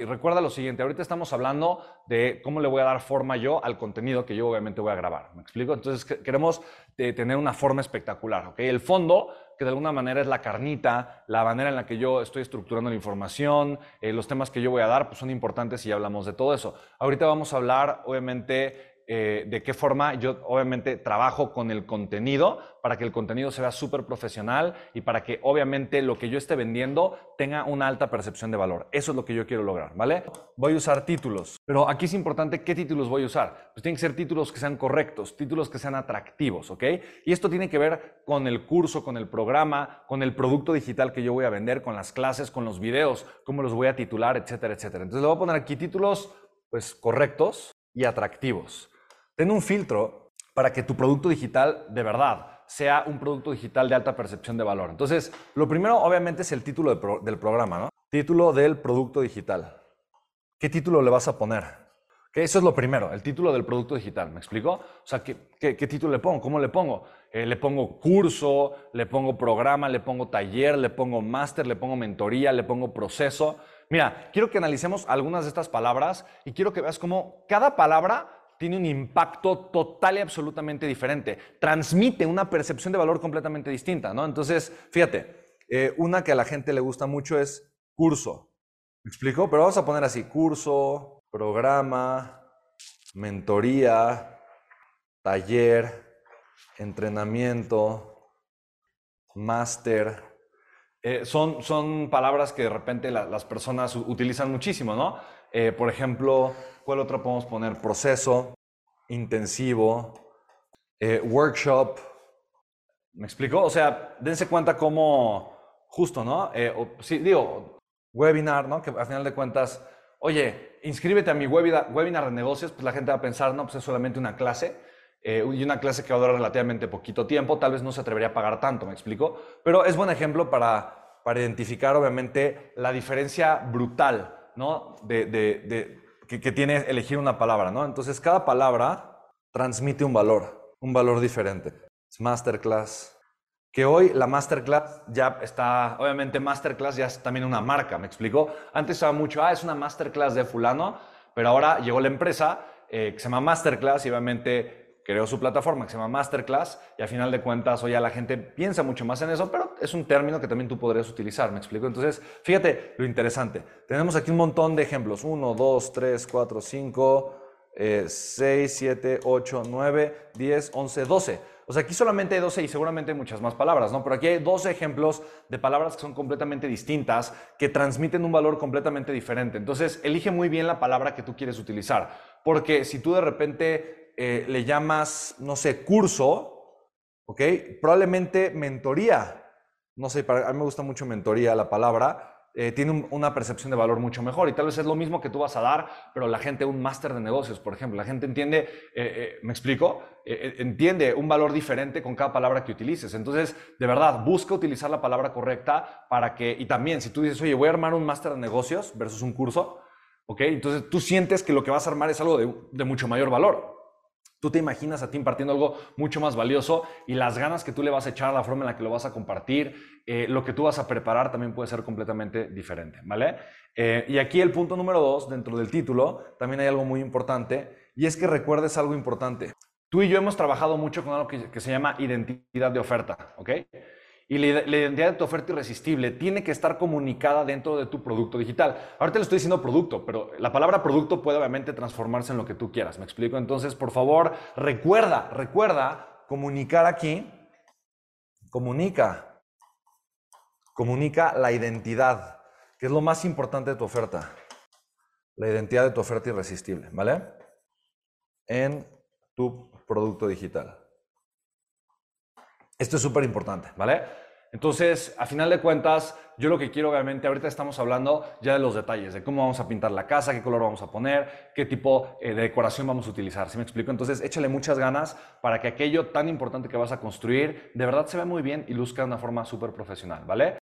Y recuerda lo siguiente, ahorita estamos hablando de cómo le voy a dar forma yo al contenido que yo obviamente voy a grabar. ¿Me explico? Entonces queremos eh, tener una forma espectacular, ¿ok? El fondo, que de alguna manera es la carnita, la manera en la que yo estoy estructurando la información, eh, los temas que yo voy a dar, pues son importantes y hablamos de todo eso. Ahorita vamos a hablar, obviamente, eh, de qué forma yo obviamente trabajo con el contenido para que el contenido sea súper profesional y para que obviamente lo que yo esté vendiendo tenga una alta percepción de valor. Eso es lo que yo quiero lograr, ¿vale? Voy a usar títulos, pero aquí es importante qué títulos voy a usar. Pues tienen que ser títulos que sean correctos, títulos que sean atractivos, ¿ok? Y esto tiene que ver con el curso, con el programa, con el producto digital que yo voy a vender, con las clases, con los videos, cómo los voy a titular, etcétera, etcétera. Entonces le voy a poner aquí títulos pues correctos y atractivos. Ten un filtro para que tu producto digital de verdad sea un producto digital de alta percepción de valor. Entonces, lo primero obviamente es el título del programa, ¿no? Título del producto digital. ¿Qué título le vas a poner? Que eso es lo primero, el título del producto digital, ¿me explico? O sea, ¿qué, título le pongo? ¿Cómo le pongo? Eh, le pongo curso, le pongo programa, le pongo taller, le pongo máster, le pongo mentoría, le pongo proceso. Mira, quiero que analicemos algunas de estas palabras y quiero que veas cómo cada palabra tiene un impacto total y absolutamente diferente. Transmite una percepción de valor completamente distinta, ¿no? Entonces, fíjate, eh, una que a la gente le gusta mucho es curso. ¿Me explico? Pero vamos a poner así, curso, programa, mentoría, taller, entrenamiento, máster. Eh, son, son palabras que de repente las personas utilizan muchísimo, ¿no? Eh, por ejemplo, ¿cuál otro podemos poner? Proceso, intensivo, eh, workshop. ¿Me explico? O sea, dense cuenta cómo, justo, ¿no? Eh, sí, digo, webinar, ¿no? Que al final de cuentas, oye, inscríbete a mi webinar, webinar de negocios, pues la gente va a pensar, no, pues es solamente una clase. y una clase que va a durar relativamente poquito tiempo, tal vez no se atrevería a pagar tanto, ¿me explico? Pero es buen ejemplo para, para identificar, obviamente, la diferencia brutal ¿no? De, que, tiene elegir una palabra, ¿no? Entonces, cada palabra transmite un valor, un valor diferente. Es masterclass. Que hoy la masterclass ya está, obviamente masterclass ya es también una marca, ¿me explico? Antes estaba mucho, ah, es una masterclass de fulano, pero ahora llegó la empresa eh, que se llama Masterclass y obviamente creó su plataforma que se llama Masterclass y a final de cuentas hoy ya la gente piensa mucho más en eso, pero es un término que también tú podrías utilizar, ¿me explico? Entonces, fíjate lo interesante. Tenemos aquí un montón de ejemplos. 1, 2, 3, 4, 5, 6, 7, 8, 9, 10, 11, 12. O sea, aquí solamente hay 12 y seguramente hay muchas más palabras, ¿no? Pero aquí hay 12 ejemplos de palabras que son completamente distintas, que transmiten un valor completamente diferente. Entonces, elige muy bien la palabra que tú quieres utilizar, porque si tú de repente eh, le llamas, no sé, curso, ¿ok? Probablemente mentoría. No sé, para, a mí me gusta mucho mentoría la palabra. Eh, tiene una percepción de valor mucho mejor y tal vez es lo mismo que tú vas a dar, pero la gente, un máster de negocios, por ejemplo, la gente entiende, eh, ¿me explico? entiende un valor diferente con cada palabra que utilices. Entonces, de verdad, busca utilizar la palabra correcta para que, y también si tú dices, oye, voy a armar un máster de negocios versus un curso, ¿ok? Entonces tú sientes que lo que vas a armar es algo de, de mucho mayor valor. Tú te imaginas a ti impartiendo algo mucho más valioso y las ganas que tú le vas a echar, la forma en la que lo vas a compartir, eh, lo que tú vas a preparar también puede ser completamente diferente, ¿vale? Eh, y aquí el punto número dos, dentro del título, también hay algo muy importante y es que recuerdes algo importante. Tú y yo hemos trabajado mucho con algo que, que se llama identidad de oferta, ¿ok? Y la, identidad de tu oferta irresistible tiene que estar comunicada dentro de tu producto digital. Ahorita le estoy diciendo producto, pero la palabra producto puede obviamente transformarse en lo que tú quieras. ¿Me explico? Entonces, por favor, recuerda, recuerda comunicar aquí. Comunica. Comunica la identidad, que es lo más importante de tu oferta. La identidad de tu oferta irresistible, ¿vale? En tu producto digital. Esto es súper importante, ¿vale? Entonces, a final de cuentas, yo lo que quiero, obviamente, ahorita estamos hablando ya de los detalles, de cómo vamos a pintar la casa, qué color vamos a poner, qué tipo eh, de decoración vamos a utilizar, ¿sí me explico? Entonces, échale muchas ganas para que aquello tan importante que vas a construir, de verdad se vea muy bien y luzca de una forma súper profesional, ¿vale?